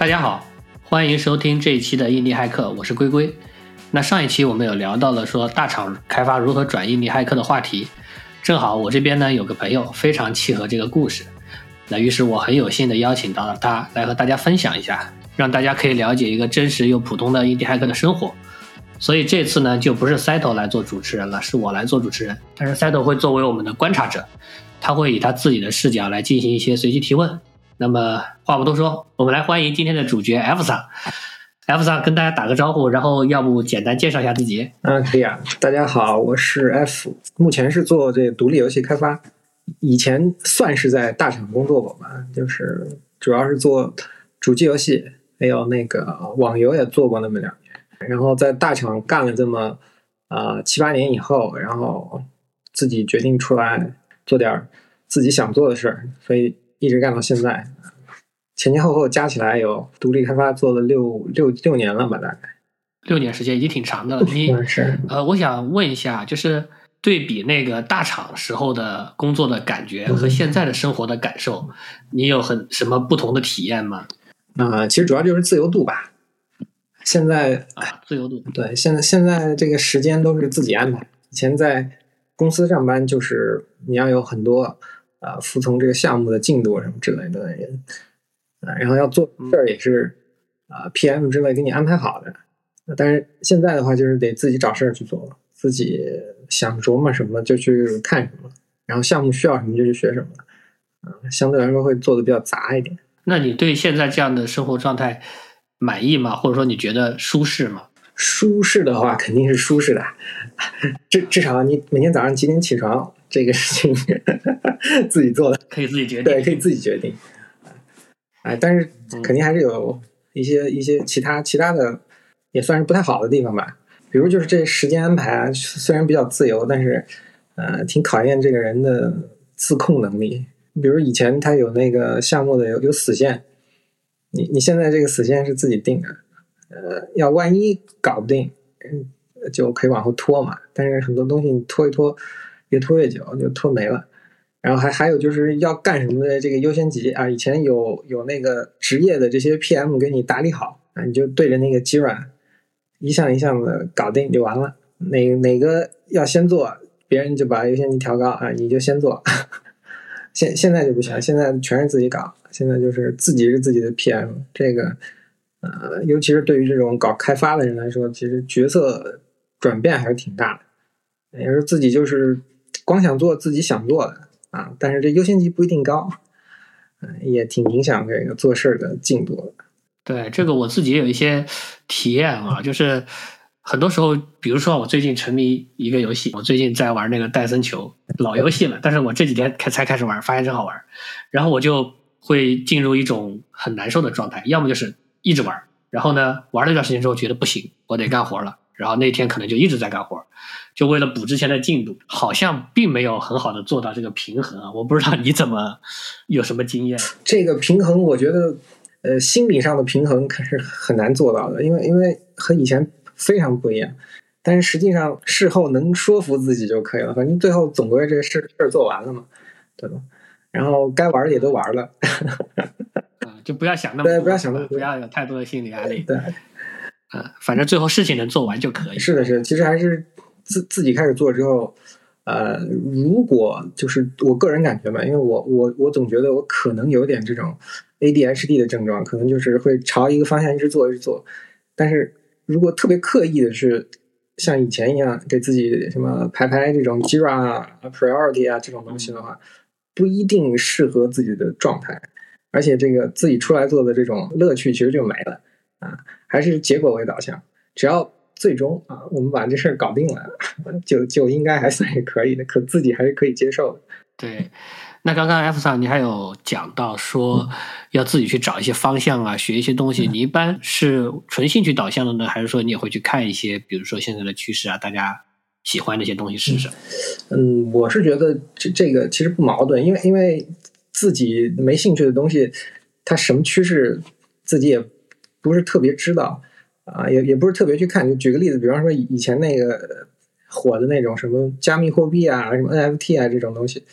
大家好，欢迎收听这一期的印尼骇客，我是龟龟。那上一期我们有聊到了说大厂开发如何转印尼骇客的话题，正好我这边呢有个朋友非常契合这个故事，那于是我很有幸的邀请到了他来和大家分享一下，让大家可以了解一个真实又普通的印尼骇客的生活。所以这次呢就不是塞头来做主持人了，是我来做主持人，但是塞头会作为我们的观察者，他会以他自己的视角来进行一些随机提问。那么话不多说，我们来欢迎今天的主角 F 桑。F 桑跟大家打个招呼，然后要不简单介绍一下自己？啊，可以啊。大家好，我是 F，目前是做这个独立游戏开发，以前算是在大厂工作过吧，就是主要是做主机游戏，还有那个网游也做过那么两年。然后在大厂干了这么啊七八年以后，然后自己决定出来做点自己想做的事儿，所以一直干到现在。前前后后加起来有独立开发做了六六六年了吧，大概六年时间已经挺长的了。你是呃，我想问一下，就是对比那个大厂时候的工作的感觉和现在的生活的感受，你有很什么不同的体验吗？啊，其实主要就是自由度吧。现在啊，自由度对，现在现在这个时间都是自己安排。以前在公司上班，就是你要有很多啊，服从这个项目的进度什么之类的人。啊，然后要做事儿也是啊，PM 之类给你安排好的。但是现在的话，就是得自己找事儿去做，自己想琢磨什么就去看什么，然后项目需要什么就去学什么。嗯，相对来说会做的比较杂一点。那你对现在这样的生活状态满意吗？或者说你觉得舒适吗？舒适的话肯定是舒适的，至至少你每天早上几点起床这个事情 自己做的，可以自己决定，对，可以自己决定。哎，但是肯定还是有一些一些其他其他的，也算是不太好的地方吧。比如就是这时间安排啊，虽然比较自由，但是呃，挺考验这个人的自控能力。比如以前他有那个项目的有有死线，你你现在这个死线是自己定的，呃，要万一搞不定，嗯，就可以往后拖嘛。但是很多东西你拖一拖，越拖越久，就拖没了。然后还还有就是要干什么的这个优先级啊，以前有有那个职业的这些 PM 给你打理好啊，你就对着那个机软一项一项的搞定就完了。哪哪个要先做，别人就把优先级调高啊，你就先做。现现在就不行，现在全是自己搞，现在就是自己是自己的 PM。这个呃，尤其是对于这种搞开发的人来说，其实角色转变还是挺大的。也是自己就是光想做自己想做的。啊，但是这优先级不一定高，嗯，也挺影响这个做事的进度的。对，这个我自己也有一些体验啊，就是很多时候，比如说我最近沉迷一个游戏，我最近在玩那个戴森球，老游戏了，但是我这几天开才开始玩，发现真好玩，然后我就会进入一种很难受的状态，要么就是一直玩，然后呢，玩了一段时间之后觉得不行，我得干活了，然后那天可能就一直在干活。就为了补之前的进度，好像并没有很好的做到这个平衡啊！我不知道你怎么有什么经验。这个平衡，我觉得，呃，心理上的平衡可是很难做到的，因为因为和以前非常不一样。但是实际上事后能说服自己就可以了，反正最后总归这个事事儿做完了嘛，对吧？然后该玩的也都玩了，啊，就不要想那么对，不要想那么多不要有太多的心理压力，对，啊，反正最后事情能做完就可以。是的，是，的，其实还是。自自己开始做之后，呃，如果就是我个人感觉吧，因为我我我总觉得我可能有点这种 ADHD 的症状，可能就是会朝一个方向一直做一直做。但是如果特别刻意的是像以前一样给自己什么排排这种 Jira 啊、Priority 啊这种东西的话，不一定适合自己的状态，而且这个自己出来做的这种乐趣其实就没了啊，还是结果为导向，只要。最终啊，我们把这事儿搞定了，就就应该还算是可以的，可自己还是可以接受的。对，那刚刚 F 上你还有讲到说要自己去找一些方向啊，学一些东西。你一般是纯兴趣导向的呢，还是说你也会去看一些，比如说现在的趋势啊，大家喜欢那些东西是不是？嗯，我是觉得这这个其实不矛盾，因为因为自己没兴趣的东西，它什么趋势自己也不是特别知道。啊，也也不是特别去看，就举个例子，比方说以前那个火的那种什么加密货币啊，什么 NFT 啊这种东西，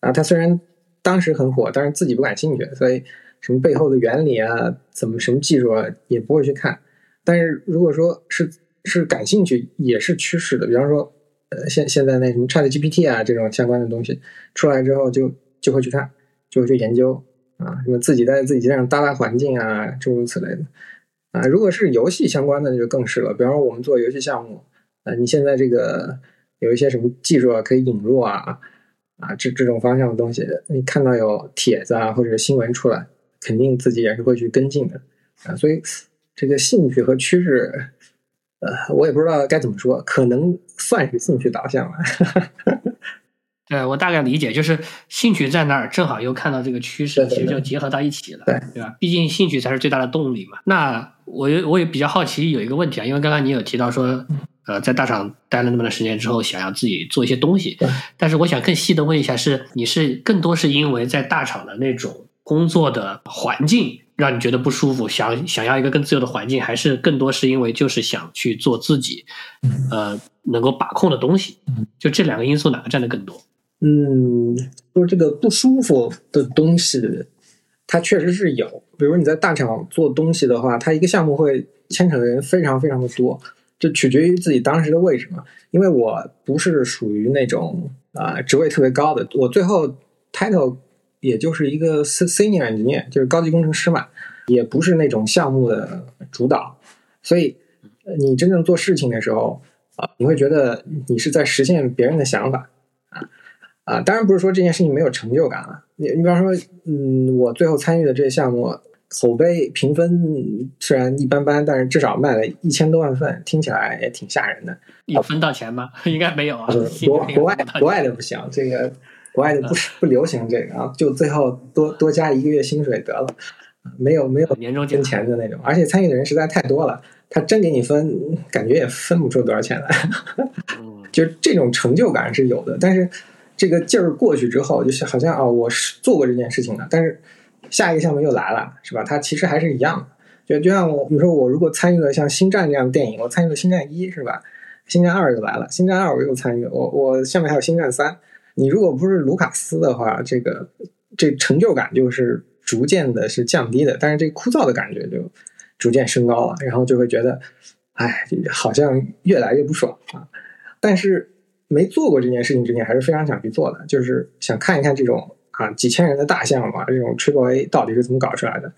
啊，它虽然当时很火，但是自己不感兴趣，所以什么背后的原理啊，怎么什么技术啊，也不会去看。但是如果说是是感兴趣，也是趋势的。比方说，呃，现现在那什么 Chat GPT 啊这种相关的东西出来之后，就就会去看，就会去研究啊，什么自己在自己身上搭搭环境啊，诸如此类的啊。如果是游戏相关的，那就更是了。比方说我们做游戏项目，啊，你现在这个有一些什么技术啊可以引入啊啊这这种方向的东西，你看到有帖子啊或者新闻出来，肯定自己也是会去跟进的啊。所以。这个兴趣和趋势，呃，我也不知道该怎么说，可能算是兴趣导向吧。对我大概理解，就是兴趣在那儿，正好又看到这个趋势，其实就结合到一起了，对吧？毕竟兴趣才是最大的动力嘛。那我我也比较好奇有一个问题啊，因为刚刚你有提到说，呃，在大厂待了那么长时间之后，想要自己做一些东西，但是我想更细的问一下，是你是更多是因为在大厂的那种工作的环境？让你觉得不舒服，想想要一个更自由的环境，还是更多是因为就是想去做自己，呃，能够把控的东西。就这两个因素，哪个占的更多？嗯，就是这个不舒服的东西，它确实是有。比如你在大厂做东西的话，它一个项目会牵扯的人非常非常的多，就取决于自己当时的位置嘛。因为我不是属于那种啊职位特别高的，我最后 title。也就是一个 senior engineer，就是高级工程师嘛，也不是那种项目的主导，所以你真正做事情的时候啊，你会觉得你是在实现别人的想法啊啊，当然不是说这件事情没有成就感了。你你比方说，嗯，我最后参与的这些项目，口碑评分虽然一般般，但是至少卖了一千多万份，听起来也挺吓人的。有分到钱吗？应该没有啊。国 国外国外的不行，这个。国外的不不流行这个啊，就最后多多加一个月薪水得了，没有没有年终分钱的那种，而且参与的人实在太多了，他真给你分，感觉也分不出多少钱来。就这种成就感是有的，但是这个劲儿过去之后，就是好像啊，我是做过这件事情的，但是下一个项目又来了，是吧？它其实还是一样的。就就像我，你说我如果参与了像《星战》这样的电影，我参与了《星战一》，是吧？《星战二》又来了，《星战二》我又参与，我我下面还有《星战三》。你如果不是卢卡斯的话，这个这成就感就是逐渐的是降低的，但是这枯燥的感觉就逐渐升高了，然后就会觉得，哎，好像越来越不爽啊。但是没做过这件事情之前，还是非常想去做的，就是想看一看这种啊几千人的大项目啊，这种 Triple A 到底是怎么搞出来的。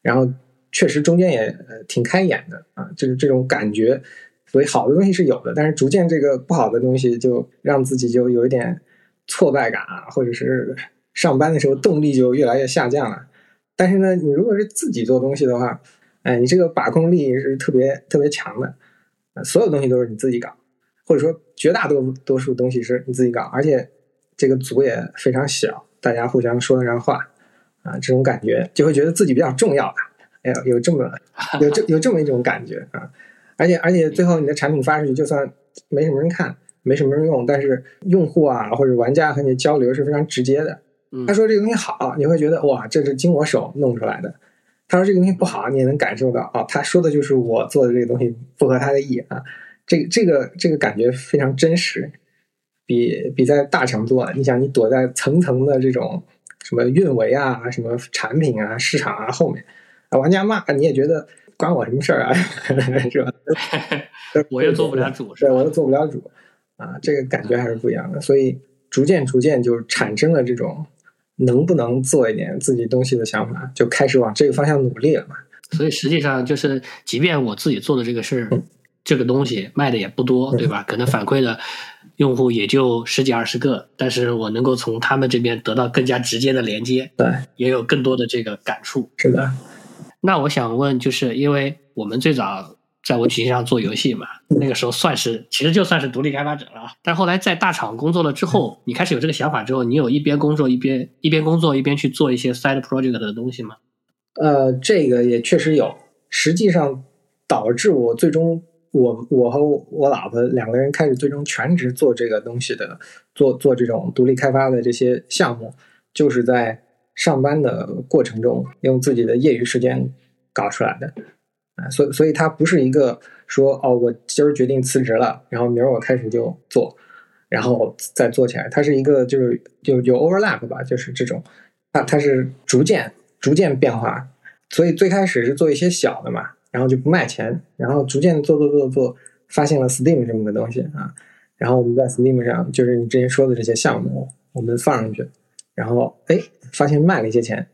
然后确实中间也挺开眼的啊，就是这种感觉。所以好的东西是有的，但是逐渐这个不好的东西就让自己就有一点。挫败感啊，或者是上班的时候动力就越来越下降了。但是呢，你如果是自己做东西的话，哎，你这个把控力是特别特别强的，所有东西都是你自己搞，或者说绝大多多数东西是你自己搞，而且这个组也非常小，大家互相说得上话啊，这种感觉就会觉得自己比较重要吧。哎呀，有这么有这有这么一种感觉啊，而且而且最后你的产品发出去，就算没什么人看。没什么人用，但是用户啊或者玩家和你交流是非常直接的。他说这个东西好，你会觉得哇，这是经我手弄出来的。他说这个东西不好，你也能感受到哦，他说的就是我做的这个东西不合他的意啊。这个这个这个感觉非常真实，比比在大厂做，你想你躲在层层的这种什么运维啊、什么产品啊、市场啊后面，啊玩家骂你也觉得关我什么事儿啊，是吧？我又做不了主，对，我又做不了主。啊，这个感觉还是不一样的，所以逐渐逐渐就产生了这种能不能做一点自己东西的想法，就开始往这个方向努力了嘛。所以实际上就是，即便我自己做的这个事儿，这个东西卖的也不多，对吧？可能反馈的用户也就十几二十个，但是我能够从他们这边得到更加直接的连接，对，也有更多的这个感触。是的。那我想问，就是因为我们最早。在我体系上做游戏嘛，那个时候算是，其实就算是独立开发者了。但后来在大厂工作了之后，你开始有这个想法之后，你有一边工作一边一边工作一边去做一些 side project 的东西吗？呃，这个也确实有。实际上导致我最终，我我和我老婆两个人开始最终全职做这个东西的，做做这种独立开发的这些项目，就是在上班的过程中用自己的业余时间搞出来的。啊，所所以它不是一个说哦，我今儿决定辞职了，然后明儿我开始就做，然后再做起来。它是一个就是就有 overlap 吧，就是这种，它它是逐渐逐渐变化。所以最开始是做一些小的嘛，然后就不卖钱，然后逐渐做做做做，发现了 Steam 这么个东西啊，然后我们在 Steam 上就是你之前说的这些项目，我们放上去，然后哎发现卖了一些钱，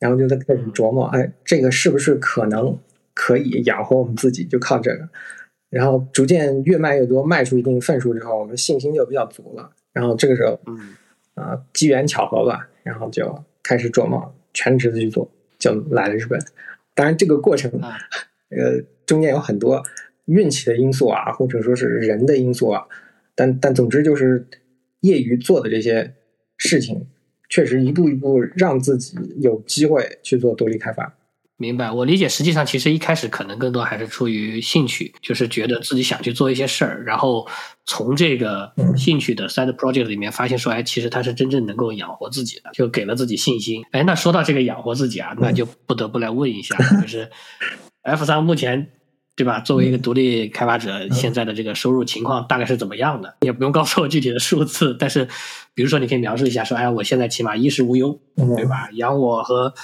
然后就在开始琢磨，哎这个是不是可能可以养活我们自己，就靠这个，然后逐渐越卖越多，卖出一定份数之后，我们信心就比较足了，然后这个时候，嗯啊机缘巧合吧，然后就开始琢磨全职的去做。就来了日本，当然这个过程，呃，中间有很多运气的因素啊，或者说是人的因素啊，但但总之就是业余做的这些事情，确实一步一步让自己有机会去做独立开发。明白，我理解。实际上，其实一开始可能更多还是出于兴趣，就是觉得自己想去做一些事儿，然后从这个兴趣的 side project 里面发现说，哎，其实它是真正能够养活自己的，就给了自己信心。哎，那说到这个养活自己啊，那就不得不来问一下，就是 F 三目前对吧？作为一个独立开发者，现在的这个收入情况大概是怎么样的？也不用告诉我具体的数字，但是比如说你可以描述一下，说，哎，我现在起码衣食无忧，对吧？养我和。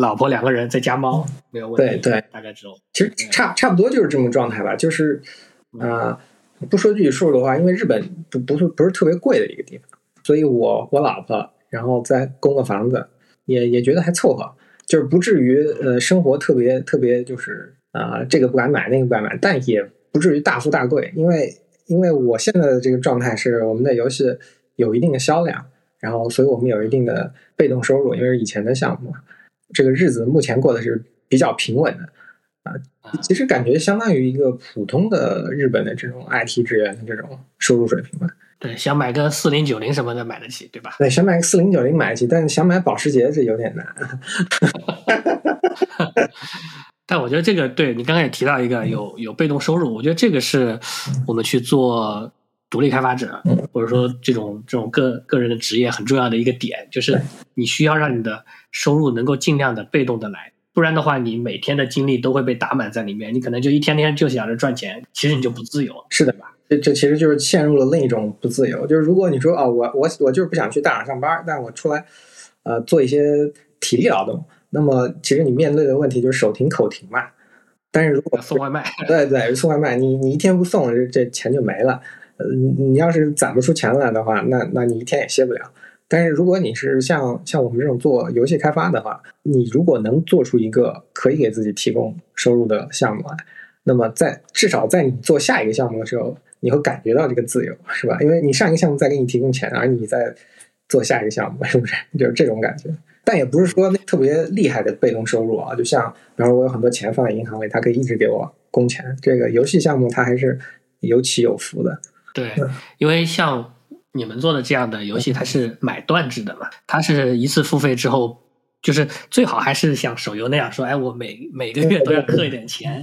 老婆两个人在家猫没有问题，对对，大概只有。其实差差不多就是这么状态吧，就是啊，不说具体数的话，因为日本不不是不是特别贵的一个地方，所以我我老婆然后再供个房子，也也觉得还凑合，就是不至于呃生活特别特别就是啊这个不敢买那个不敢买，但也不至于大富大贵，因为因为我现在的这个状态是我们的游戏有一定的销量，然后所以我们有一定的被动收入，因为是以前的项目。这个日子目前过的是比较平稳的啊，其实感觉相当于一个普通的日本的这种 IT 职员的这种收入水平吧。对，想买个四零九零什么的买得起，对吧？对，想买个四零九零买得起，但是想买保时捷这有点难。但我觉得这个对你刚刚也提到一个有有被动收入，我觉得这个是我们去做独立开发者，或者说这种这种个个人的职业很重要的一个点，就是你需要让你的。收入能够尽量的被动的来，不然的话，你每天的精力都会被打满在里面，你可能就一天天就想着赚钱，其实你就不自由。是的吧？这这其实就是陷入了另一种不自由。就是如果你说啊，我我我就是不想去大厂上班，但我出来呃做一些体力劳动，那么其实你面对的问题就是手停口停嘛。但是如果送外卖，对对，送外卖，你你一天不送，这这钱就没了。呃，你要是攒不出钱来的话，那那你一天也歇不了。但是如果你是像像我们这种做游戏开发的话，你如果能做出一个可以给自己提供收入的项目来，那么在至少在你做下一个项目的时候，你会感觉到这个自由，是吧？因为你上一个项目在给你提供钱，而你在做下一个项目，是不是？就是这种感觉。但也不是说特别厉害的被动收入啊，就像比方说我有很多钱放在银行里，它可以一直给我工钱。这个游戏项目它还是有起有伏的。对，因为像。你们做的这样的游戏，它是买断制的嘛？它是一次付费之后，就是最好还是像手游那样说，哎，我每每个月都要氪一点钱，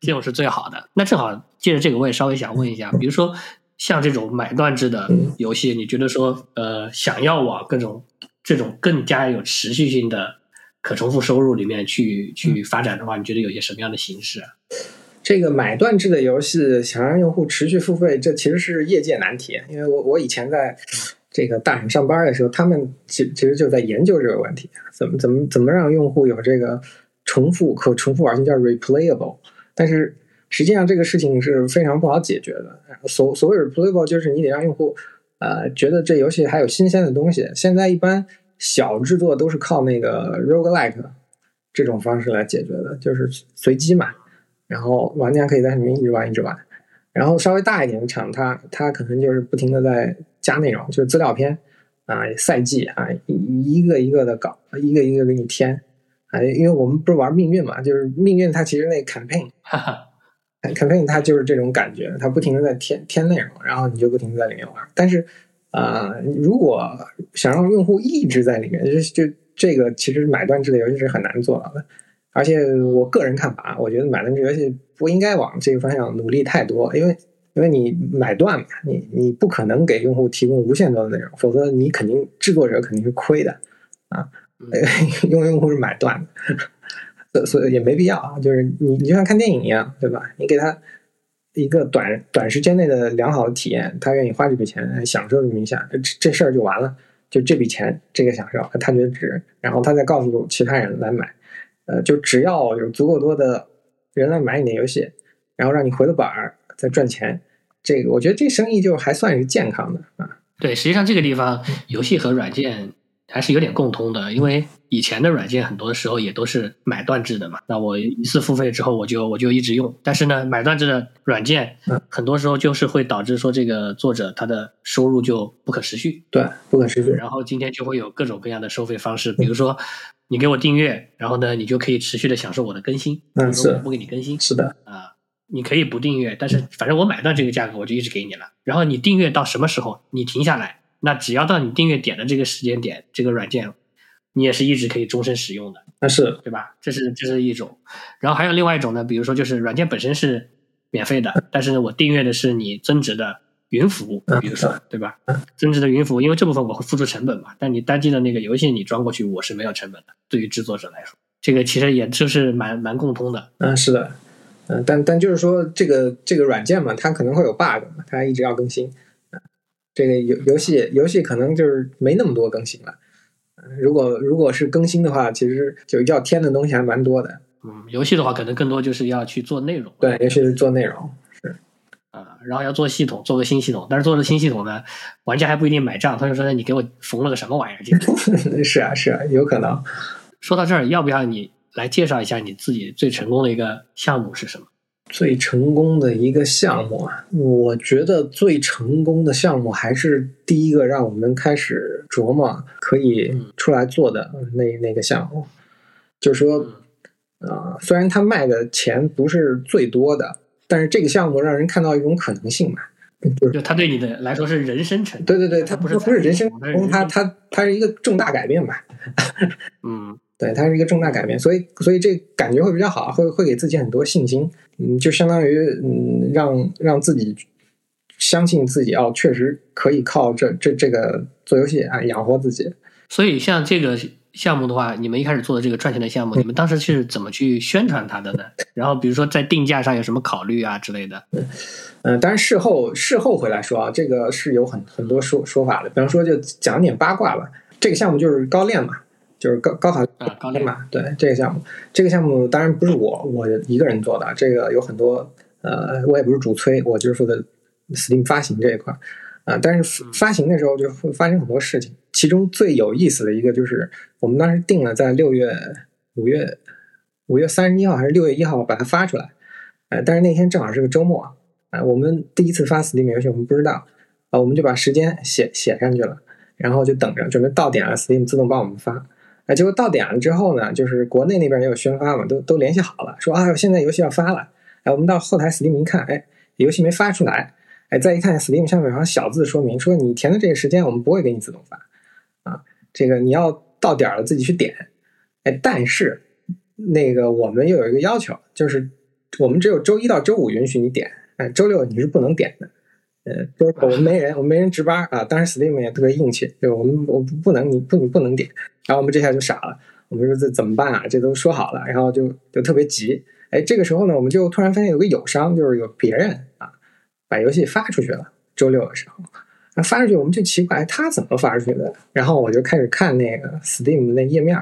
这种是最好的。那正好借着这个，我也稍微想问一下，比如说像这种买断制的游戏，你觉得说，呃，想要往各种这种更加有持续性的可重复收入里面去去发展的话，你觉得有些什么样的形式？这个买断制的游戏想让用户持续付费，这其实是业界难题。因为我我以前在这个大厂上班的时候，他们其其实就在研究这个问题，怎么怎么怎么让用户有这个重复可重复玩性叫 replayable。但是实际上这个事情是非常不好解决的。所所谓 replayable 就是你得让用户呃觉得这游戏还有新鲜的东西。现在一般小制作都是靠那个 roguelike 这种方式来解决的，就是随机嘛。然后玩家可以在里面一直玩一直玩，然后稍微大一点的厂，它它可能就是不停的在加内容，就是资料片啊、赛季啊，一一个一个的搞，一个一个给你添啊。因为我们不是玩命运嘛，就是命运它其实那 campaign，campaign 它就是这种感觉，它不停的在添添内容，然后你就不停的在里面玩。但是啊，如果想让用户一直在里面，就就这个其实买断制的游戏是很难做到的。而且我个人看法，我觉得买断制游戏不应该往这个方向努力太多，因为因为你买断嘛，你你不可能给用户提供无限多的内容，否则你肯定制作者肯定是亏的啊，因为用户是买断的，所以也没必要啊。就是你你就像看电影一样，对吧？你给他一个短短时间内的良好的体验，他愿意花这笔钱享受这么一下，这这事儿就完了。就这笔钱这个享受他觉得值，然后他再告诉其他人来买，呃，就只要有足够多的人来买你的游戏，然后让你回了本儿再赚钱，这个我觉得这生意就还算是健康的啊。对，实际上这个地方游戏和软件。还是有点共通的，因为以前的软件很多的时候也都是买断制的嘛。那我一次付费之后，我就我就一直用。但是呢，买断制的软件，很多时候就是会导致说这个作者他的收入就不可持续。对，不可持续。然后今天就会有各种各样的收费方式，比如说你给我订阅，然后呢，你就可以持续的享受我的更新。嗯，是。不给你更新。是的。啊，你可以不订阅，但是反正我买断这个价格，我就一直给你了。然后你订阅到什么时候，你停下来，那只要到你订阅点的这个时间点，这个软件。你也是一直可以终身使用的，那是对吧？这是这是一种，然后还有另外一种呢，比如说就是软件本身是免费的，但是呢，我订阅的是你增值的云服务，比如说对吧？增值的云服务，因为这部分我会付出成本嘛，但你单机的那个游戏你装过去，我是没有成本的。对于制作者来说，这个其实也就是蛮蛮共通的。嗯，是的，嗯，但但就是说这个这个软件嘛，它可能会有 bug，它一直要更新。这个游游戏游戏可能就是没那么多更新了。如果如果是更新的话，其实就要添的东西还蛮多的。嗯，游戏的话，可能更多就是要去做内容。对，尤其是做内容是。啊，然后要做系统，做个新系统。但是做了新系统呢，玩家还不一定买账。他就说：“你给我缝了个什么玩意儿？”是啊，是啊，有可能。说到这儿，要不要你来介绍一下你自己最成功的一个项目是什么？最成功的一个项目啊，我觉得最成功的项目还是第一个让我们开始琢磨可以出来做的那那个项目，就是说，啊，虽然他卖的钱不是最多的，但是这个项目让人看到一种可能性嘛，就他对你的来说是人生成，对对对，他不是不是人生成功，它它它是一个重大改变吧，嗯。对，它是一个重大改变，所以所以这感觉会比较好，会会给自己很多信心，嗯，就相当于嗯，让让自己相信自己哦，确实可以靠这这这个做游戏啊养活自己。所以像这个项目的话，你们一开始做的这个赚钱的项目，你们当时是怎么去宣传它的呢？然后比如说在定价上有什么考虑啊之类的？嗯，当然事后事后回来说啊，这个是有很很多说说法的，比方说就讲点八卦吧，这个项目就是高练嘛。就是高高考嘛，对这个项目，这个项目当然不是我我一个人做的，这个有很多呃，我也不是主催，我就是负责 Steam 发行这一块啊。但是发行的时候就会发生很多事情，其中最有意思的一个就是我们当时定了在六月五月五月三十一号还是六月一号把它发出来，呃，但是那天正好是个周末啊，我们第一次发 Steam 游戏我们不知道啊，我们就把时间写写上去了，然后就等着准备到点了，Steam 自动帮我们发。哎，结果到点了之后呢，就是国内那边也有宣发嘛，都都联系好了，说啊，现在游戏要发了。哎，我们到后台 Steam 一看，哎，游戏没发出来。哎，再一看 Steam 上面好像小字说明说，你填的这个时间我们不会给你自动发啊，这个你要到点了自己去点。哎，但是那个我们又有一个要求，就是我们只有周一到周五允许你点，哎，周六你是不能点的。呃，就是我们没人，我们没人值班啊。当时 Steam 也特别硬气，就我们我不能你不你不能点。然后我们这下就傻了，我们说这怎么办啊？这都说好了，然后就就特别急。哎，这个时候呢，我们就突然发现有个友商，就是有别人啊，把游戏发出去了。周六的时候，那发出去我们就奇怪，他怎么发出去的？然后我就开始看那个 Steam 那页面，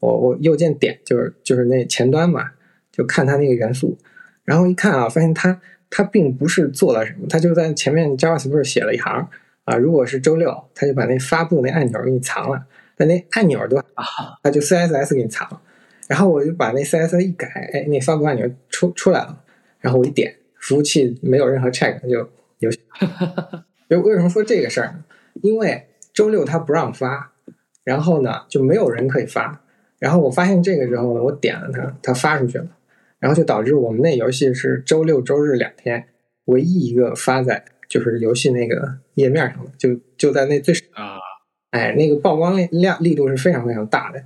我我右键点就是就是那前端嘛，就看他那个元素，然后一看啊，发现他他并不是做了什么，他就在前面 JavaScript 写了一行啊，如果是周六，他就把那发布那按钮给你藏了。但那按钮都啊，他就 CSS 给你藏了，然后我就把那 CSS 一改，哎，那发布按钮出出来了，然后我一点，服务器没有任何 check 就游戏。就为什么说这个事儿呢？因为周六他不让发，然后呢就没有人可以发，然后我发现这个之后呢，我点了它，它发出去了，然后就导致我们那游戏是周六周日两天唯一一个发在就是游戏那个页面上的，就就在那最啊。哎，那个曝光量量力度是非常非常大的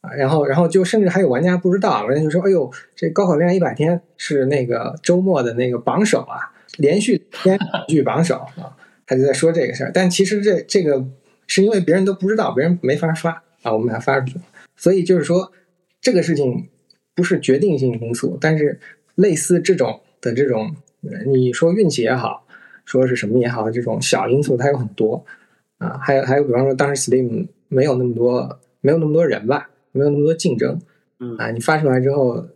啊！然后，然后就甚至还有玩家不知道，玩家就说：“哎呦，这高考恋爱一百天是那个周末的那个榜首啊，连续天续榜首啊！”他就在说这个事儿。但其实这这个是因为别人都不知道，别人没法发啊，我们才发出去。所以就是说，这个事情不是决定性因素，但是类似这种的这种，你说运气也好，说是什么也好，这种小因素它有很多。啊，还有还有，比方说当时 Steam 没有那么多没有那么多人吧，没有那么多竞争，嗯啊，你发出来之后，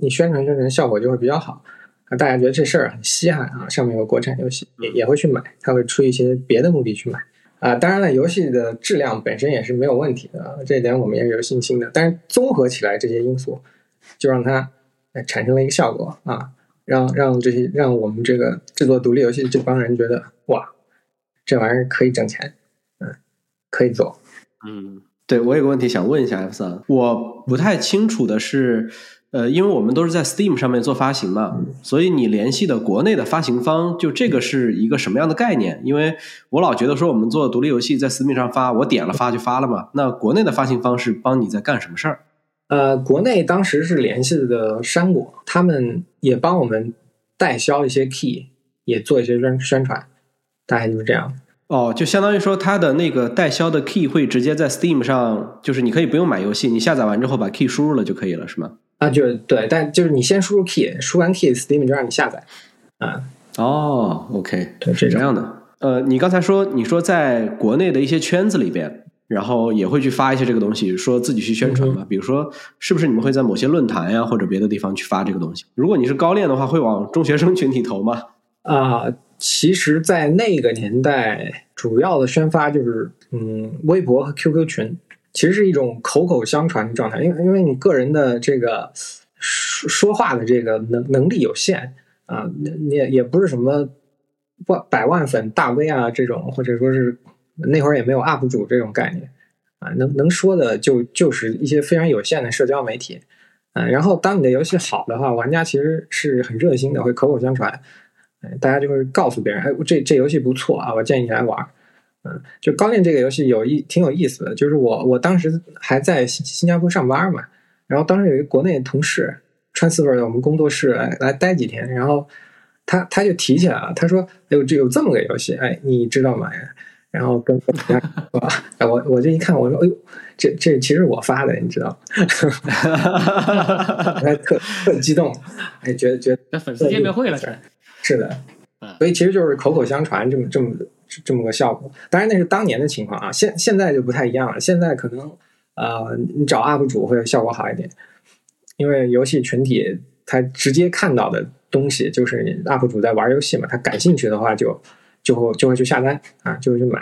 你宣传宣传效果就会比较好，啊，大家觉得这事儿很稀罕啊，上面有国产游戏也也会去买，他会出一些别的目的去买。啊，当然了，游戏的质量本身也是没有问题的，这一点我们也是有信心的。但是综合起来这些因素，就让它产生了一个效果啊，让让这些让我们这个制作独立游戏的这帮人觉得哇，这玩意儿可以挣钱，嗯，可以走。嗯，对我有个问题想问一下 F 三，我不太清楚的是。呃，因为我们都是在 Steam 上面做发行嘛，所以你联系的国内的发行方，就这个是一个什么样的概念？因为我老觉得说我们做独立游戏在 Steam 上发，我点了发就发了嘛。那国内的发行方是帮你在干什么事儿？呃，国内当时是联系的山果，他们也帮我们代销一些 key，也做一些宣宣传，大概就是这样。哦，就相当于说它的那个代销的 key 会直接在 Steam 上，就是你可以不用买游戏，你下载完之后把 key 输入了就可以了，是吗？啊，就是对，但就是你先输入 key，输完 key，Steam 就让你下载。啊，哦，OK，对，这这样的。呃，你刚才说你说在国内的一些圈子里边，然后也会去发一些这个东西，说自己去宣传嘛。比如说，是不是你们会在某些论坛呀或者别的地方去发这个东西？如果你是高练的话，会往中学生群体投吗？啊，其实，在那个年代，主要的宣发就是嗯，微博和 QQ 群。其实是一种口口相传的状态，因为因为你个人的这个说说话的这个能能力有限啊，你也也不是什么万百万粉大 V 啊这种，或者说是那会儿也没有 UP 主这种概念啊，能能说的就就是一些非常有限的社交媒体啊。然后当你的游戏好的话，玩家其实是很热心的，会口口相传，大家就会告诉别人，哎，这这游戏不错啊，我建议你来玩。嗯，就高练这个游戏有意挺有意思的，就是我我当时还在新新加坡上班嘛，然后当时有一个国内同事川四味的我们工作室来来待几天，然后他他就提起来了，他说：“哎呦，这有这么个游戏，哎，你知道吗？”然后跟我 我我就一看，我说：“哎呦，这这其实我发的，你知道？” 他特特激动，哎，觉得觉得粉丝见面会了，是的，所以其实就是口口相传这么这么。这么个效果，当然那是当年的情况啊，现现在就不太一样了。现在可能呃，你找 UP 主会效果好一点，因为游戏群体他直接看到的东西就是 UP 主在玩游戏嘛，他感兴趣的话就就会就会去下单啊，就会去买。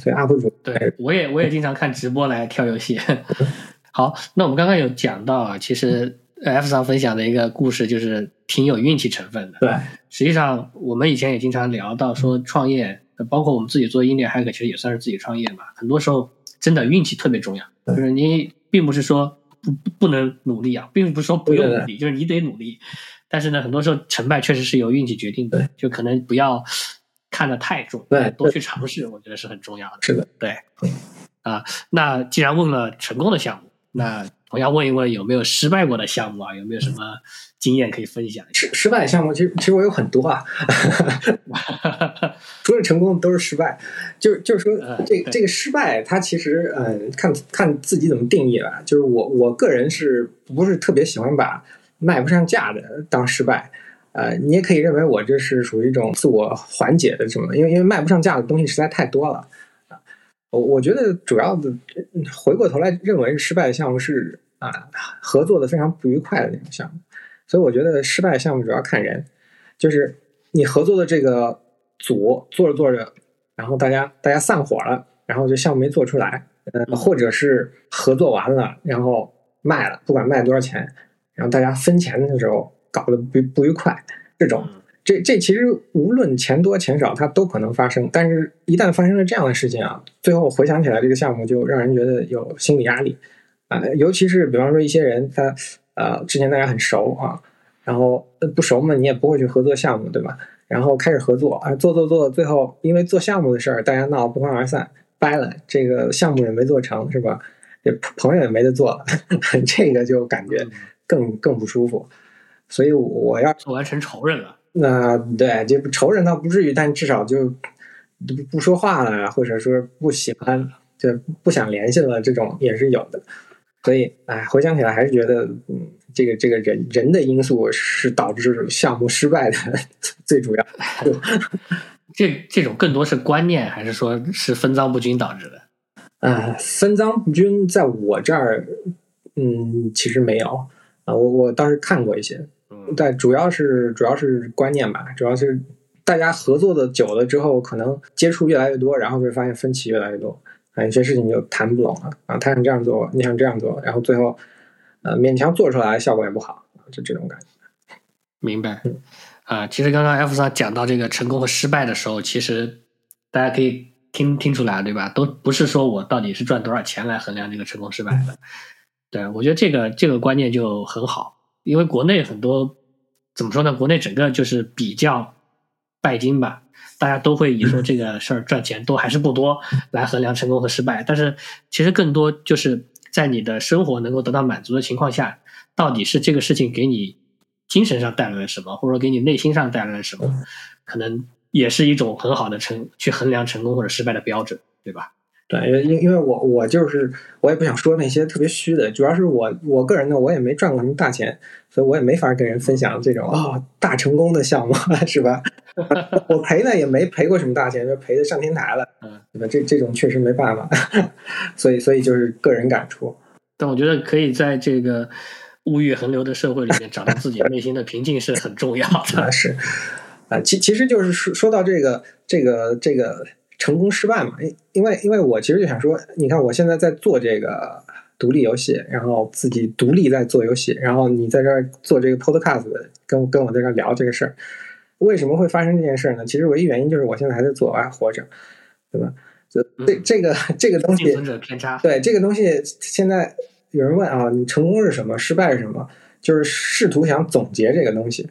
所以 UP 主对我也我也经常看直播来挑游戏。好，那我们刚刚有讲到啊，其实 F 上分享的一个故事就是挺有运气成分的。对，实际上我们以前也经常聊到说创业。包括我们自己做音乐 hack，其实也算是自己创业嘛。很多时候真的运气特别重要，就是你并不是说不不能努力啊，并不是说不用努力，就是你得努力。但是呢，很多时候成败确实是由运气决定的，就可能不要看得太重，对，多去尝试，我觉得是很重要的。是的，对。啊，那既然问了成功的项目，那我要问一问有没有失败过的项目啊？有没有什么经验可以分享？失失败项目其实其实我有很多啊。除了成功都是失败，就是就是说，这这个失败，它其实嗯，看看自己怎么定义吧。就是我我个人是不是特别喜欢把卖不上价的当失败？呃，你也可以认为我这是属于一种自我缓解的什么？因为因为卖不上价的东西实在太多了啊。我我觉得主要的回过头来认为失败的项目是啊，合作的非常不愉快的那种项目。所以我觉得失败项目主要看人，就是你合作的这个。组做着做着，然后大家大家散伙了，然后这项目没做出来，呃，或者是合作完了，然后卖了，不管卖多少钱，然后大家分钱的时候搞得不不愉快，这种，这这其实无论钱多钱少，它都可能发生。但是，一旦发生了这样的事情啊，最后回想起来，这个项目就让人觉得有心理压力啊，尤其是比方说一些人，他呃之前大家很熟啊，然后不熟嘛，你也不会去合作项目，对吧？然后开始合作啊，做做做，最后因为做项目的事儿，大家闹不欢而散，掰了，这个项目也没做成，是吧？这朋友也没得做了，这个就感觉更更不舒服。所以我要做完成仇人了。那对，就仇人倒不至于，但至少就不说话了，或者说不喜欢，就不想联系了，这种也是有的。所以，哎，回想起来还是觉得，嗯。这个这个人人的因素是导致项目失败的最主要。这这种更多是观念，还是说是分赃不均导致的？啊，分赃不均在我这儿，嗯，其实没有啊。我我倒是看过一些，但主要是主要是观念吧，主要是大家合作的久了之后，可能接触越来越多，然后会发现分歧越来越多，啊，有些事情就谈不拢了啊。他想这样做，你想这样做，然后最后呃勉强做出来，效果也不好，就这种感觉。明白。啊，其实刚刚 F 三讲到这个成功和失败的时候，其实大家可以听听出来，对吧？都不是说我到底是赚多少钱来衡量这个成功失败的。对我觉得这个这个观念就很好，因为国内很多怎么说呢？国内整个就是比较拜金吧，大家都会以说这个事儿赚钱多还是不多来衡量成功和失败。但是其实更多就是在你的生活能够得到满足的情况下，到底是这个事情给你。精神上带来了什么，或者说给你内心上带来了什么，可能也是一种很好的成去衡量成功或者失败的标准，对吧？对，因因为我我就是我也不想说那些特别虚的，主要是我我个人呢，我也没赚过什么大钱，所以我也没法跟人分享这种啊大成功的项目，是吧？我赔呢也没赔过什么大钱，就赔的上天台了，对吧？这这种确实没办法，所以所以就是个人感触。但我觉得可以在这个。物欲横流的社会里面，找到自己内心的平静是很重要的。是啊，其其实就是说说到这个这个这个成功失败嘛，因因为因为我其实就想说，你看我现在在做这个独立游戏，然后自己独立在做游戏，然后你在这儿做这个 podcast，跟跟我在这聊这个事儿，为什么会发生这件事呢？其实唯一原因就是我现在还在做，我还活着，对吧？这这这个这个东西，偏差，对这个东西现在。有人问啊，你成功是什么？失败是什么？就是试图想总结这个东西，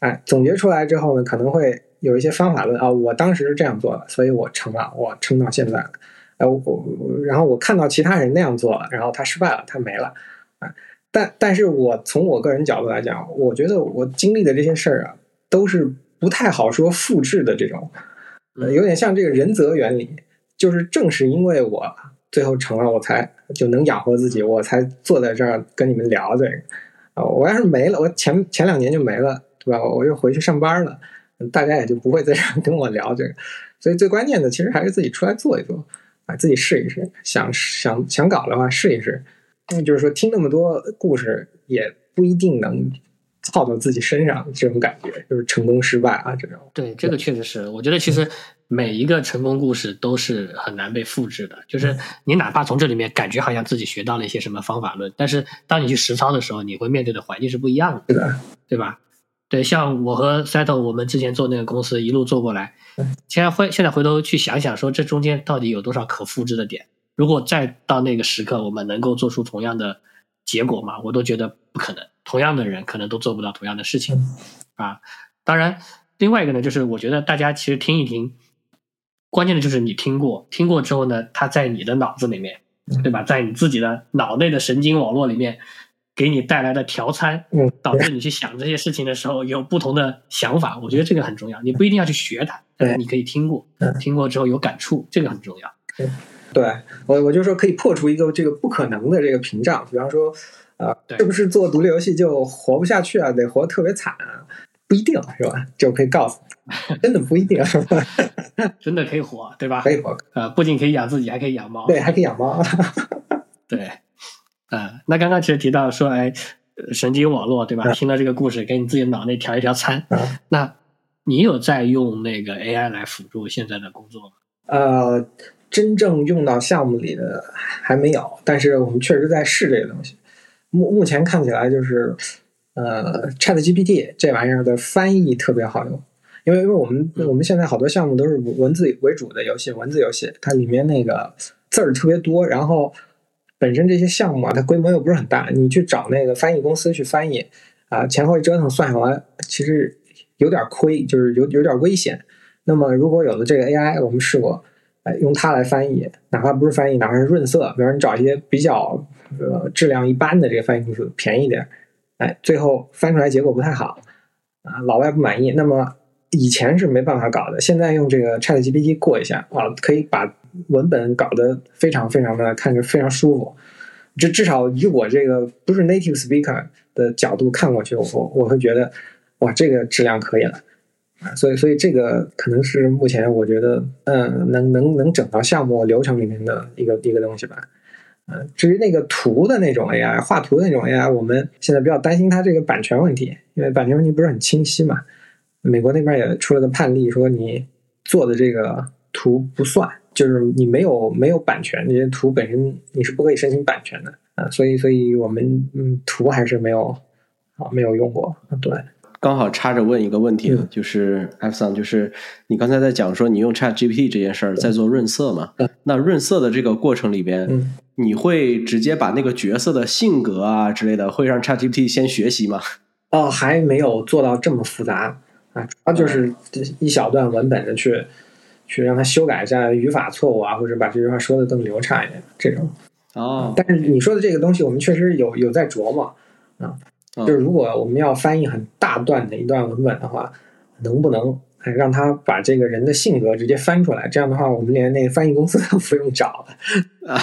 哎，总结出来之后呢，可能会有一些方法论啊。我当时是这样做的，所以我成了，我撑到现在了。哎，我然后我看到其他人那样做了，然后他失败了，他没了。啊，但但是我从我个人角度来讲，我觉得我经历的这些事儿啊，都是不太好说复制的这种，有点像这个人则原理，就是正是因为我。最后成了，我才就能养活自己，我才坐在这儿跟你们聊这个啊！我要是没了，我前前两年就没了，对吧？我又回去上班了，大家也就不会再跟我聊这个。所以最关键的，其实还是自己出来做一做，啊，自己试一试。想想想搞的话，试一试。那就是说，听那么多故事，也不一定能。套到自己身上这种感觉，就是成功失败啊，这种。对，这个确实是。我觉得其实每一个成功故事都是很难被复制的。就是你哪怕从这里面感觉好像自己学到了一些什么方法论，但是当你去实操的时候，你会面对的环境是不一样的，对吧？对，像我和 Settle，我们之前做那个公司一路做过来，现在回现在回头去想想，说这中间到底有多少可复制的点？如果再到那个时刻，我们能够做出同样的结果吗？我都觉得不可能。同样的人可能都做不到同样的事情，啊，当然，另外一个呢，就是我觉得大家其实听一听，关键的就是你听过，听过之后呢，它在你的脑子里面，对吧？在你自己的脑内的神经网络里面，给你带来的调参，导致你去想这些事情的时候有不同的想法。我觉得这个很重要，你不一定要去学它，但是你可以听过，听过之后有感触，这个很重要。对我，我就说可以破除一个这个不可能的这个屏障，比方说。啊，是不是做独立游戏就活不下去啊？得活特别惨啊？不一定是吧？就可以告诉你，真的不一定，真的可以活，对吧？可以活，呃，不仅可以养自己，还可以养猫。对，还可以养猫。对，啊，那刚刚其实提到说，哎，神经网络，对吧？听到这个故事，给你自己脑内调一调参。那你有在用那个 AI 来辅助现在的工作吗？呃，真正用到项目里的还没有，但是我们确实在试这个东西。目目前看起来就是，呃，Chat GPT 这玩意儿的翻译特别好用，因为因为我们我们现在好多项目都是文字为主的游戏，文字游戏它里面那个字儿特别多，然后本身这些项目啊，它规模又不是很大，你去找那个翻译公司去翻译啊，前后一折腾算下来，其实有点亏，就是有有点危险。那么如果有了这个 AI，我们试过，哎，用它来翻译，哪怕不是翻译，哪怕是润色，比如你找一些比较。呃，质量一般的这个翻译公司便宜点，哎，最后翻出来结果不太好，啊，老外不满意。那么以前是没办法搞的，现在用这个 Chat GPT 过一下啊，可以把文本搞得非常非常的看着非常舒服。这至少以我这个不是 native speaker 的角度看过去，我我会觉得哇，这个质量可以了。啊，所以所以这个可能是目前我觉得，嗯，能能能整到项目流程里面的一个一个东西吧。嗯，至于那个图的那种 AI，画图的那种 AI，我们现在比较担心它这个版权问题，因为版权问题不是很清晰嘛。美国那边也出了个判例，说你做的这个图不算，就是你没有没有版权，这些图本身你是不可以申请版权的啊。所以，所以我们嗯，图还是没有啊，没有用过。对，刚好插着问一个问题，就是 F 三，就是你刚才在讲说你用 Chat GPT 这件事儿在做润色嘛？那润色的这个过程里边，你会直接把那个角色的性格啊之类的，会让 Chat GPT 先学习吗？哦，还没有做到这么复杂。啊，主要就是一小段文本的去，去让他修改一下语法错误啊，或者把这句话说的更流畅一点，这种。哦。但是你说的这个东西，我们确实有有在琢磨啊，就是如果我们要翻译很大段的一段文本的话，能不能让他把这个人的性格直接翻出来？这样的话，我们连那个翻译公司都不用找了。啊，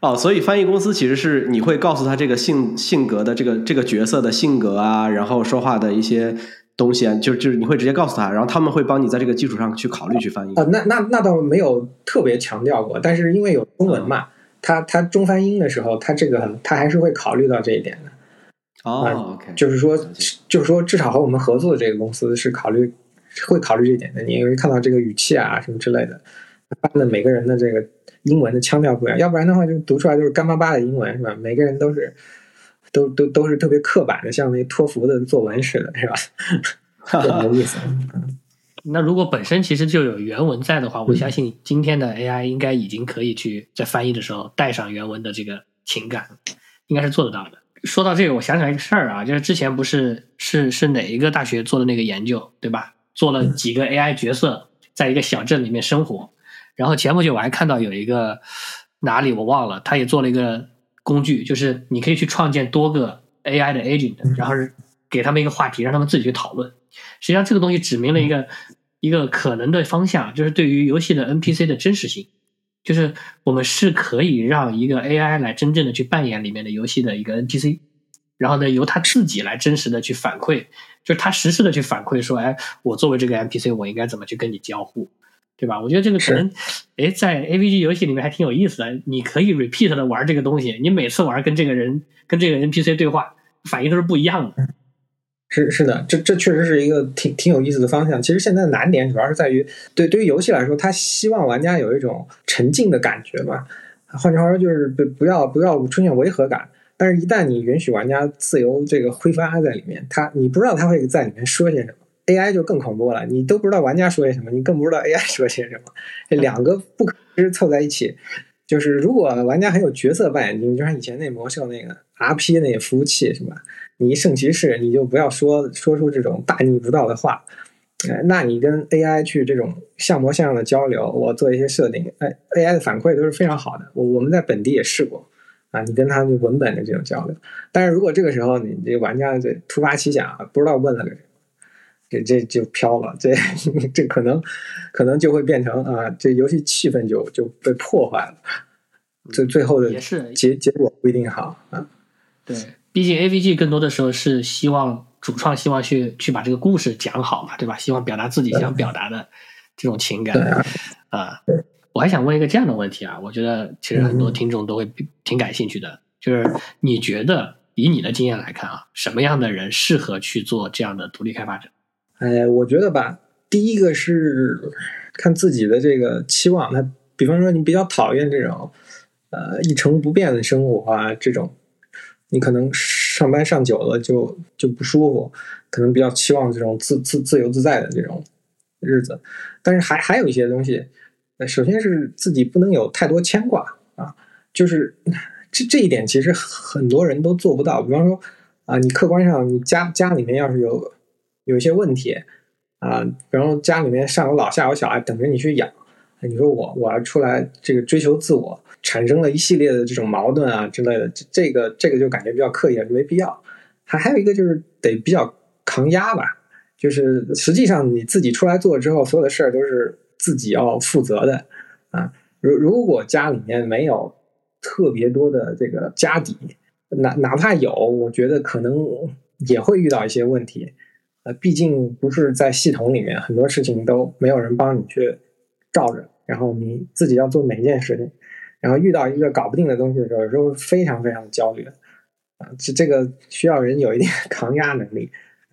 哦，所以翻译公司其实是你会告诉他这个性性格的这个这个角色的性格啊，然后说话的一些。东西啊，就就是你会直接告诉他，然后他们会帮你在这个基础上去考虑去翻译。啊，那那那倒没有特别强调过，但是因为有中文嘛，他他中翻英的时候，他这个他还是会考虑到这一点的。哦，OK，就是说，就是说，至少和我们合作的这个公司是考虑会考虑这一点的。你会看到这个语气啊什么之类的，翻的每个人的这个英文的腔调不一样，要不然的话就读出来就是干巴巴的英文，是吧？每个人都是。都都都是特别刻板的，像那托福的作文似的，是吧？有意思。那如果本身其实就有原文在的话，我相信今天的 AI 应该已经可以去在翻译的时候带上原文的这个情感，应该是做得到的。说到这个，我想起来一个事儿啊，就是之前不是是是哪一个大学做的那个研究，对吧？做了几个 AI 角色在一个小镇里面生活，然后前不久我还看到有一个哪里我忘了，他也做了一个。工具就是你可以去创建多个 AI 的 agent，然后是给他们一个话题，让他们自己去讨论。实际上，这个东西指明了一个一个可能的方向，就是对于游戏的 NPC 的真实性，就是我们是可以让一个 AI 来真正的去扮演里面的游戏的一个 NPC，然后呢，由他自己来真实的去反馈，就是他实时的去反馈说，哎，我作为这个 NPC，我应该怎么去跟你交互。对吧？我觉得这个可能，哎，在 A V G 游戏里面还挺有意思的。你可以 repeat 的玩这个东西，你每次玩跟这个人、跟这个 N P C 对话，反应都是不一样的。是是的，这这确实是一个挺挺有意思的方向。其实现在的难点主要是在于，对对于游戏来说，他希望玩家有一种沉浸的感觉嘛。换句话说，就是不不要不要出现违和感。但是，一旦你允许玩家自由这个挥发在里面，他你不知道他会在里面说些什么。AI 就更恐怖了，你都不知道玩家说些什么，你更不知道 AI 说些什么，这两个不可知凑在一起，就是如果玩家很有角色扮演你，就像以前那魔兽那个 RP 那服务器是吧？你一圣骑士，你就不要说说出这种大逆不道的话，那你跟 AI 去这种像模像样的交流，我做一些设定，哎，AI 的反馈都是非常好的。我我们在本地也试过啊，你跟他就文本的这种交流，但是如果这个时候你这玩家这突发奇想，不知道问了个。这这就飘了，这 这可能可能就会变成啊，这游戏气氛就就被破坏了，最最后的结结果不一定好啊。对，毕竟 AVG 更多的时候是希望主创希望去去把这个故事讲好嘛，对吧？希望表达自己想表达的这种情感啊。我还想问一个这样的问题啊，我觉得其实很多听众都会挺感兴趣的，就是你觉得以你的经验来看啊，什么样的人适合去做这样的独立开发者？哎，我觉得吧，第一个是看自己的这个期望。那比方说，你比较讨厌这种呃一成不变的生活啊，这种你可能上班上久了就就不舒服，可能比较期望这种自自自由自在的这种日子。但是还还有一些东西，首先是自己不能有太多牵挂啊，就是这这一点其实很多人都做不到。比方说啊，你客观上你家家里面要是有。有一些问题啊，比方家里面上有老下有小孩等着你去养，你说我我要出来这个追求自我，产生了一系列的这种矛盾啊之类的，这这个这个就感觉比较刻意了，没必要。还还有一个就是得比较抗压吧，就是实际上你自己出来做之后，所有的事儿都是自己要负责的啊。如如果家里面没有特别多的这个家底，哪哪怕有，我觉得可能也会遇到一些问题。呃，毕竟不是在系统里面，很多事情都没有人帮你去照着，然后你自己要做每一件事情，然后遇到一个搞不定的东西的时候，有时候非常非常焦虑啊，这这个需要人有一点 抗压能力，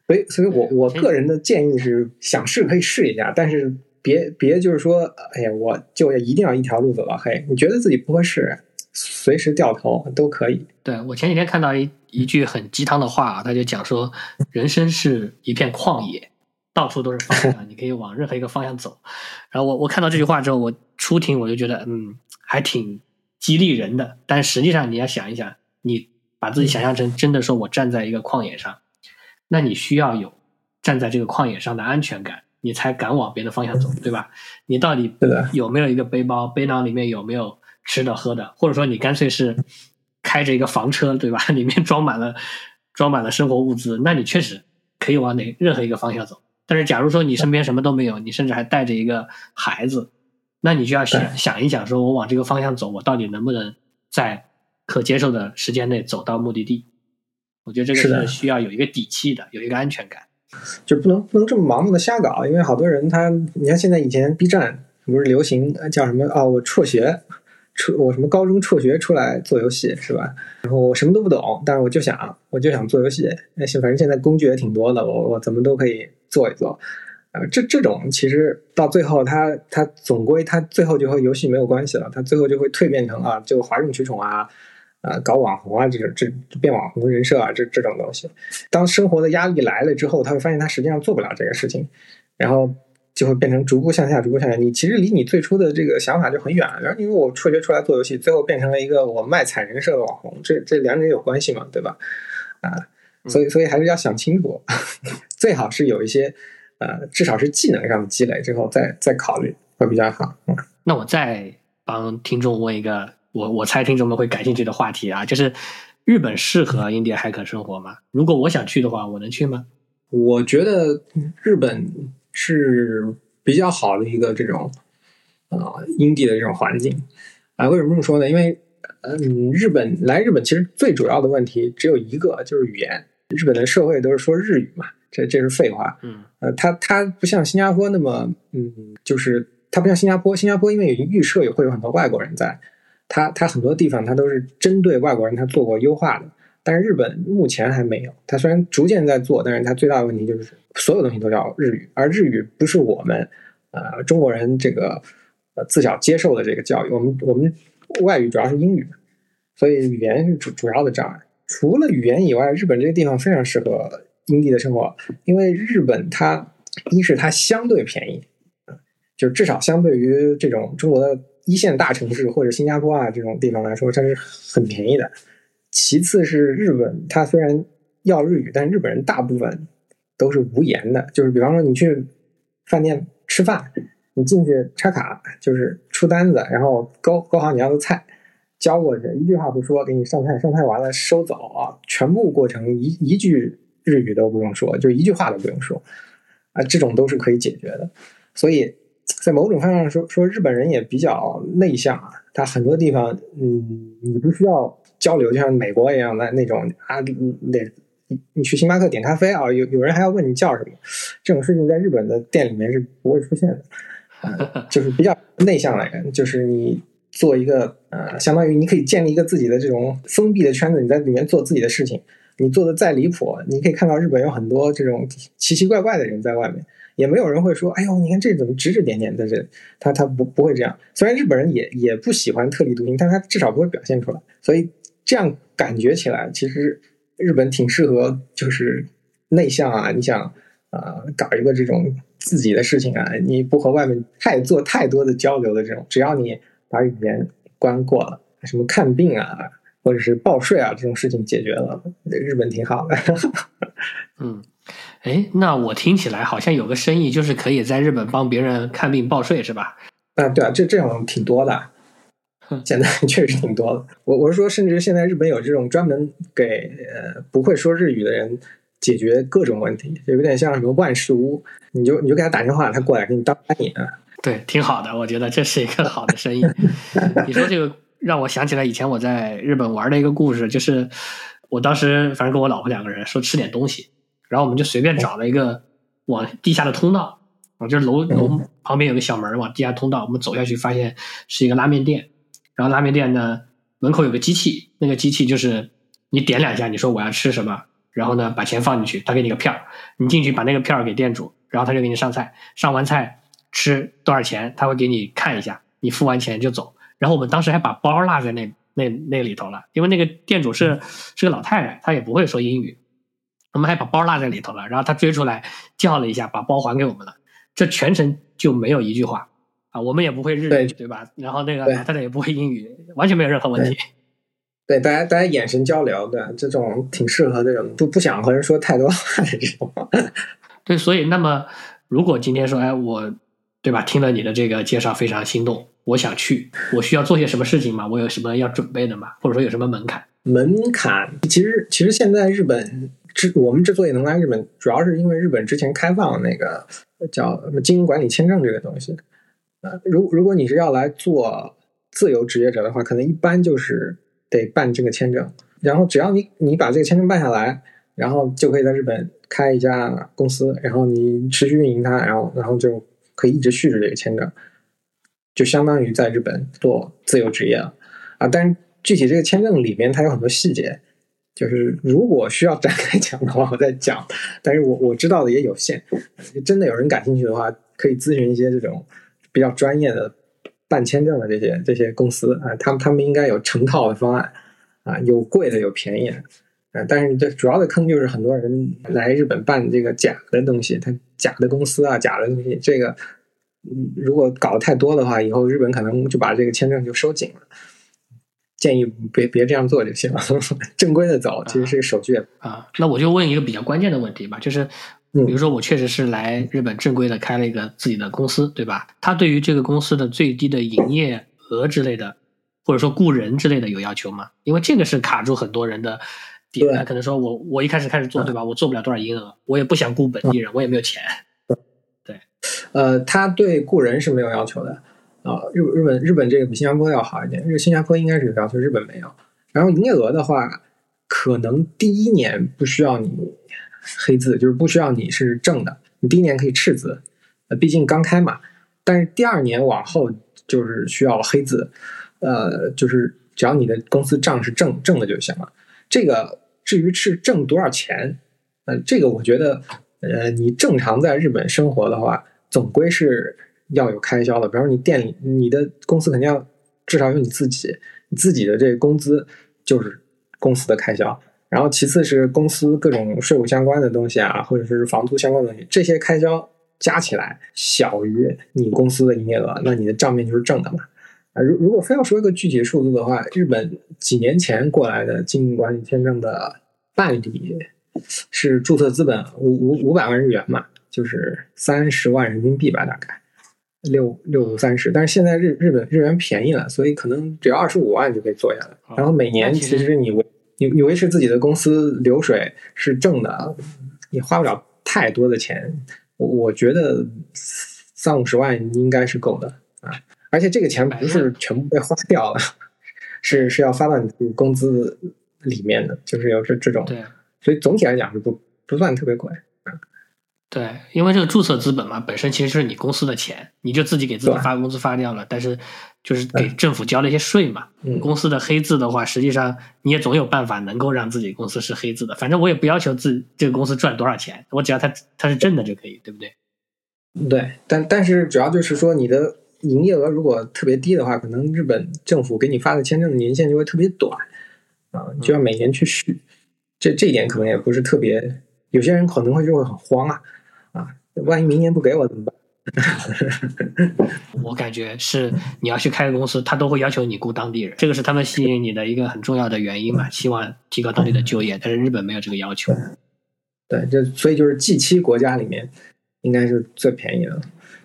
所以，所以我我个人的建议是，想试可以试一下，但是别别就是说，哎呀，我就一定要一条路走到黑，你觉得自己不合适，随时掉头都可以。对我前几天看到一。一句很鸡汤的话，他就讲说，人生是一片旷野，到处都是方向，你可以往任何一个方向走。然后我我看到这句话之后，我初听我就觉得，嗯，还挺激励人的。但实际上你要想一想，你把自己想象成真的说我站在一个旷野上，那你需要有站在这个旷野上的安全感，你才敢往别的方向走，对吧？你到底有没有一个背包？背囊里面有没有吃的喝的？或者说你干脆是？开着一个房车，对吧？里面装满了装满了生活物资，那你确实可以往哪任何一个方向走。但是，假如说你身边什么都没有，你甚至还带着一个孩子，那你就要想想一想，说我往这个方向走，我到底能不能在可接受的时间内走到目的地？我觉得这个是需要有一个底气的，有一个安全感，就不能不能这么盲目的瞎搞。因为好多人他，你看现在以前 B 站不是流行叫什么啊？我辍学。我什么高中辍学出来做游戏是吧？然后我什么都不懂，但是我就想我就想做游戏。那行，反正现在工具也挺多的，我我怎么都可以做一做。呃，这这种其实到最后，他他总归他最后就和游戏没有关系了，他最后就会蜕变成啊，就哗众取宠啊，啊，搞网红啊，这种这变网红人设啊，这这种东西。当生活的压力来了之后，他会发现他实际上做不了这个事情，然后。就会变成逐步向下，逐步向下。你其实离你最初的这个想法就很远了。然后因为我辍学出来做游戏，最后变成了一个我卖惨人设的网红，这这两者有关系嘛，对吧？啊，所以所以还是要想清楚，最好是有一些呃，至少是技能上的积累之后再再考虑会比较好。嗯，那我再帮听众问一个，我我猜听众们会感兴趣的话题啊，就是日本适合印第安骇客生活吗？如果我想去的话，我能去吗？我觉得日本。是比较好的一个这种啊，阴地的这种环境啊。为什么这么说呢？因为嗯，日本来日本其实最主要的问题只有一个，就是语言。日本的社会都是说日语嘛，这这是废话。嗯，呃，它它不像新加坡那么嗯，就是它不像新加坡，新加坡因为有预设也会有很多外国人在，它它很多地方它都是针对外国人，它做过优化的。但是日本目前还没有，它虽然逐渐在做，但是它最大的问题就是所有东西都叫日语，而日语不是我们呃中国人这个呃自小接受的这个教育，我们我们外语主要是英语，所以语言是主主要的障碍。除了语言以外，日本这个地方非常适合英地的生活，因为日本它一是它相对便宜，就至少相对于这种中国的一线大城市或者新加坡啊这种地方来说，它是很便宜的。其次是日本，它虽然要日语，但日本人大部分都是无言的。就是比方说，你去饭店吃饭，你进去插卡，就是出单子，然后勾勾好你要的菜，交过去，一句话不说，给你上菜，上菜完了收走啊，全部过程一一句日语都不用说，就一句话都不用说啊，这种都是可以解决的。所以在某种方向上说，说日本人也比较内向啊，他很多地方，嗯，你不需要。交流就像美国一样的那种啊，那你去星巴克点咖啡啊，有有人还要问你叫什么，这种事情在日本的店里面是不会出现的，就是比较内向的人，就是你做一个呃，相当于你可以建立一个自己的这种封闭的圈子，你在里面做自己的事情，你做的再离谱，你可以看到日本有很多这种奇奇怪怪的人在外面。也没有人会说，哎呦，你看这怎么指指点点的？这他他不不会这样。虽然日本人也也不喜欢特立独行，但他至少不会表现出来。所以这样感觉起来，其实日本挺适合就是内向啊。你想啊，搞一个这种自己的事情啊，你不和外面太做太多的交流的这种，只要你把语言关过了，什么看病啊，或者是报税啊这种事情解决了，日本挺好的。嗯。哎，那我听起来好像有个生意，就是可以在日本帮别人看病报税，是吧？啊，对啊，这这种挺多的，现在 确实挺多的。我我是说，甚至现在日本有这种专门给呃不会说日语的人解决各种问题，就有点像什么万事屋，你就你就给他打电话，他过来给你当翻译。对，挺好的，我觉得这是一个好的生意。你说这个让我想起来以前我在日本玩的一个故事，就是我当时反正跟我老婆两个人说吃点东西。然后我们就随便找了一个往地下的通道，啊，就是楼楼旁边有个小门往地下通道，我们走下去发现是一个拉面店，然后拉面店呢门口有个机器，那个机器就是你点两下，你说我要吃什么，然后呢把钱放进去，他给你个票，你进去把那个票给店主，然后他就给你上菜，上完菜吃多少钱，他会给你看一下，你付完钱就走。然后我们当时还把包落在那那那里头了，因为那个店主是是个老太太，她也不会说英语，我们还把包落在里头了。然后她追出来叫了一下，把包还给我们了。这全程就没有一句话啊，我们也不会日语，对对吧？然后那个对老太太也不会英语，完全没有任何问题。对，大家大家眼神交流，对，这种挺适合这种不不想和人说太多话的这种。对，所以那么如果今天说，哎，我对吧，听了你的这个介绍非常心动，我想去，我需要做些什么事情吗？我有什么要准备的吗？或者说有什么门槛？门槛其实其实现在日本之我们之所以能来日本，主要是因为日本之前开放那个叫什么经营管理签证这个东西。呃，如如果你是要来做自由职业者的话，可能一般就是得办这个签证，然后只要你你把这个签证办下来，然后就可以在日本开一家公司，然后你持续运营它，然后然后就可以一直续着这个签证，就相当于在日本做自由职业了啊。但是具体这个签证里面它有很多细节，就是如果需要展开 讲的话，我再讲。但是我我知道的也有限，真的有人感兴趣的话，可以咨询一些这种比较专业的办签证的这些这些公司啊，他们他们应该有成套的方案啊，有贵的有便宜的。啊，但是这主要的坑就是很多人来日本办这个假的东西，他假的公司啊，假的东西，这个嗯，如果搞得太多的话，以后日本可能就把这个签证就收紧了。建议别别这样做就行了，正规的走其实是手续。啊，那我就问一个比较关键的问题吧，就是，嗯比如说我确实是来日本正规的开了一个自己的公司，对吧？他对于这个公司的最低的营业额之类的，或者说雇人之类的有要求吗？因为这个是卡住很多人的点，可能说我我一开始开始做，对吧？我做不了多少营业额，我也不想雇本地人，我也没有钱。对呃，他对雇人是没有要求的啊、日日本日本这个比新加坡要好一点，日新加坡应该是有要求，日本没有。然后营业额的话，可能第一年不需要你黑字，就是不需要你是正的，你第一年可以赤字，呃，毕竟刚开嘛。但是第二年往后就是需要黑字，呃，就是只要你的公司账是正正的就行了。这个至于是挣多少钱，呃，这个我觉得，呃，你正常在日本生活的话，总归是要有开销的。比方说你店里，你的公司肯定要至少有你自己，你自己的这个工资就是公司的开销。然后其次是公司各种税务相关的东西啊，或者是房租相关的东西，这些开销加起来小于你公司的营业额，那你的账面就是正的嘛。啊，如如果非要说一个具体的数字的话，日本几年前过来的经营管理签证的办理是注册资本五五五百万日元嘛，就是三十万人民币吧，大概六六三十。但是现在日日本日元便宜了，所以可能只要二十五万就可以做下来。哦然后每年其实你维你你维持自己的公司流水是正的，你花不了太多的钱。我我觉得三五十万应该是够的啊，而且这个钱不是全部被花掉了，是是要发到你工资里面的，就是有这这种，对所以总体来讲是不不算特别贵。对，因为这个注册资本嘛，本身其实是你公司的钱，你就自己给自己发工资发掉了，但是就是给政府交了一些税嘛。嗯公司的黑字的话，实际上你也总有办法能够让自己公司是黑字的。反正我也不要求自这个公司赚多少钱，我只要它它是正的就可以，对不对？对，但但是主要就是说你的营业额如果特别低的话，可能日本政府给你发的签证的年限就会特别短啊，你就要每年去续。这这一点可能也不是特别，有些人可能会就会很慌啊啊，万一明年不给我怎么办？我感觉是你要去开个公司，他都会要求你雇当地人，这个是他们吸引你的一个很重要的原因嘛，希望提高当地的就业。但是日本没有这个要求。对，这所以就是 G 七国家里面应该是最便宜的，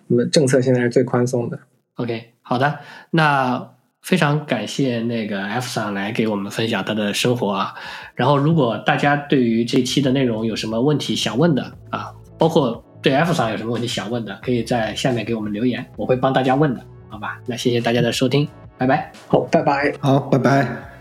那么政策现在是最宽松的。OK，好的，那非常感谢那个 F 桑来给我们分享他的生活啊。然后，如果大家对于这期的内容有什么问题想问的啊，包括对 F 上有什么问题想问的，可以在下面给我们留言，我会帮大家问的，好吧？那谢谢大家的收听，拜拜。好，拜拜。好，拜拜。